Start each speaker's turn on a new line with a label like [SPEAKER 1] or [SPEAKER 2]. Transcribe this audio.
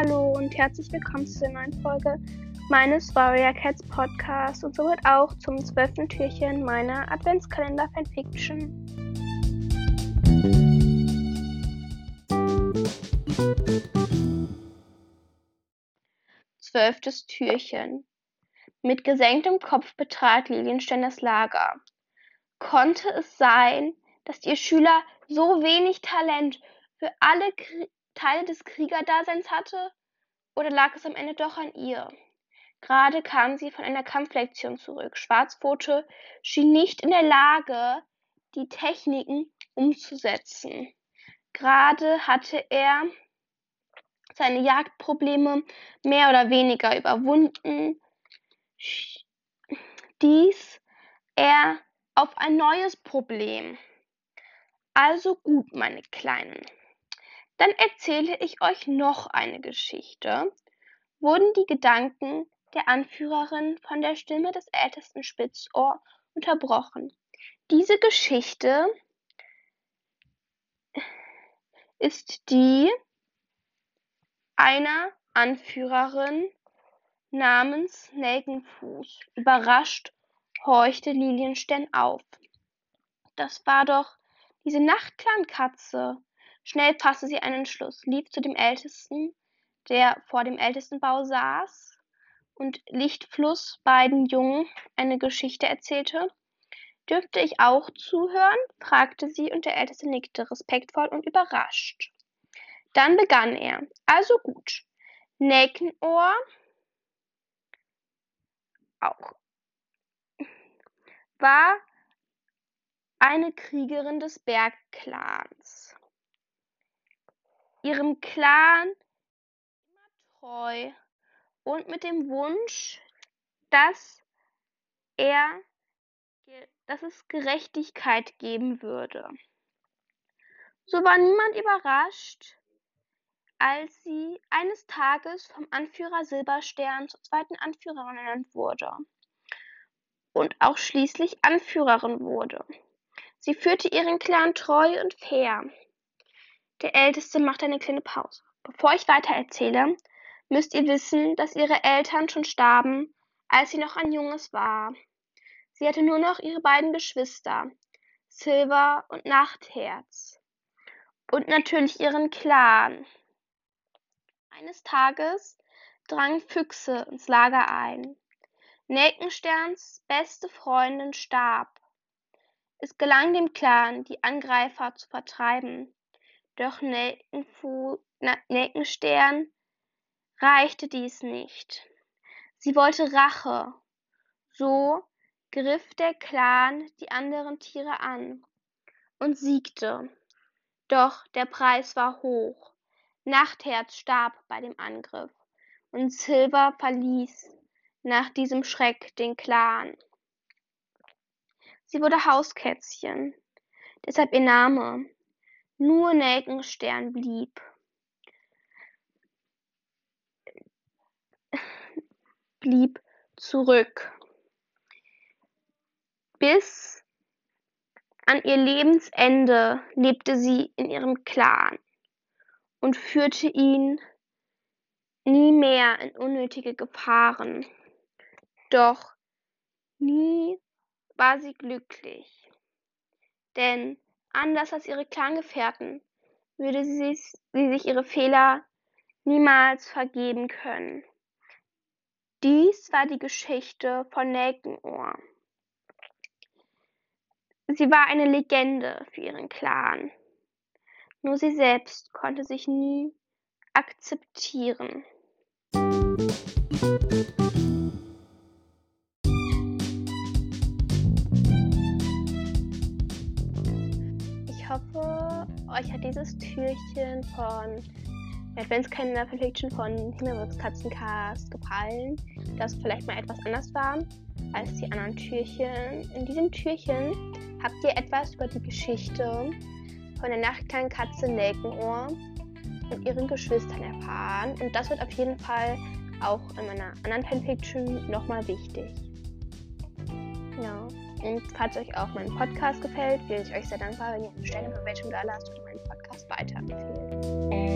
[SPEAKER 1] Hallo und herzlich willkommen zu der neuen Folge meines Warrior Cats Podcasts und somit auch zum zwölften Türchen meiner Adventskalender Fanfiction. Zwölftes Türchen. Mit gesenktem Kopf betrat Lilienstein das Lager. Konnte es sein, dass ihr Schüler so wenig Talent für alle Teile des Kriegerdaseins hatte? Oder lag es am Ende doch an ihr? Gerade kam sie von einer Kampflektion zurück. Schwarzpfote schien nicht in der Lage, die Techniken umzusetzen. Gerade hatte er seine Jagdprobleme mehr oder weniger überwunden. Dies er auf ein neues Problem. Also gut, meine Kleinen. Dann erzähle ich euch noch eine Geschichte. Wurden die Gedanken der Anführerin von der Stimme des ältesten Spitzohr unterbrochen. Diese Geschichte ist die einer Anführerin namens Nelkenfuß. Überrascht horchte Lilienstern auf. Das war doch diese Nachtklankatze. Schnell fasste sie einen Entschluss, lief zu dem Ältesten, der vor dem Ältestenbau saß und Lichtfluss beiden Jungen eine Geschichte erzählte. Dürfte ich auch zuhören? fragte sie, und der Älteste nickte respektvoll und überrascht. Dann begann er. Also gut. Nelkenohr auch war eine Kriegerin des Bergclans ihrem Clan treu und mit dem Wunsch, dass er, dass es Gerechtigkeit geben würde. So war niemand überrascht, als sie eines Tages vom Anführer Silberstern zur zweiten Anführerin ernannt wurde und auch schließlich Anführerin wurde. Sie führte ihren Clan treu und fair. Der Älteste macht eine kleine Pause. Bevor ich weiter erzähle, müsst ihr wissen, dass ihre Eltern schon starben, als sie noch ein Junges war. Sie hatte nur noch ihre beiden Geschwister, Silver und Nachtherz. Und natürlich ihren Clan. Eines Tages drangen Füchse ins Lager ein. Nelkensterns beste Freundin starb. Es gelang dem Clan, die Angreifer zu vertreiben. Doch Nelkenstern reichte dies nicht. Sie wollte Rache. So griff der Clan die anderen Tiere an und siegte. Doch der Preis war hoch. Nachtherz starb bei dem Angriff und Silver verließ nach diesem Schreck den Clan. Sie wurde Hauskätzchen, deshalb ihr Name. Nur Nelkenstern blieb. blieb zurück. Bis an ihr Lebensende lebte sie in ihrem Clan und führte ihn nie mehr in unnötige Gefahren. Doch nie war sie glücklich, denn Anders als ihre Klangefährten würde sie, sich ihre Fehler niemals vergeben können. Dies war die Geschichte von Nelkenohr. Sie war eine Legende für ihren Clan. Nur sie selbst konnte sich nie akzeptieren. Hoffe, euch hat dieses Türchen von Adventskalender Fanfiction von Himmelwurks Katzencast gefallen, das vielleicht mal etwas anders war als die anderen Türchen. In diesem Türchen habt ihr etwas über die Geschichte von der nachtkleinen Katze Nelkenohr und ihren Geschwistern erfahren. Und das wird auf jeden Fall auch in meiner anderen Fanfiction nochmal wichtig. Ja. Und falls euch auch mein Podcast gefällt, wäre ich euch sehr dankbar, wenn ihr eine Stellenbewertung da lasst oder meinen Podcast weiterempfehlt.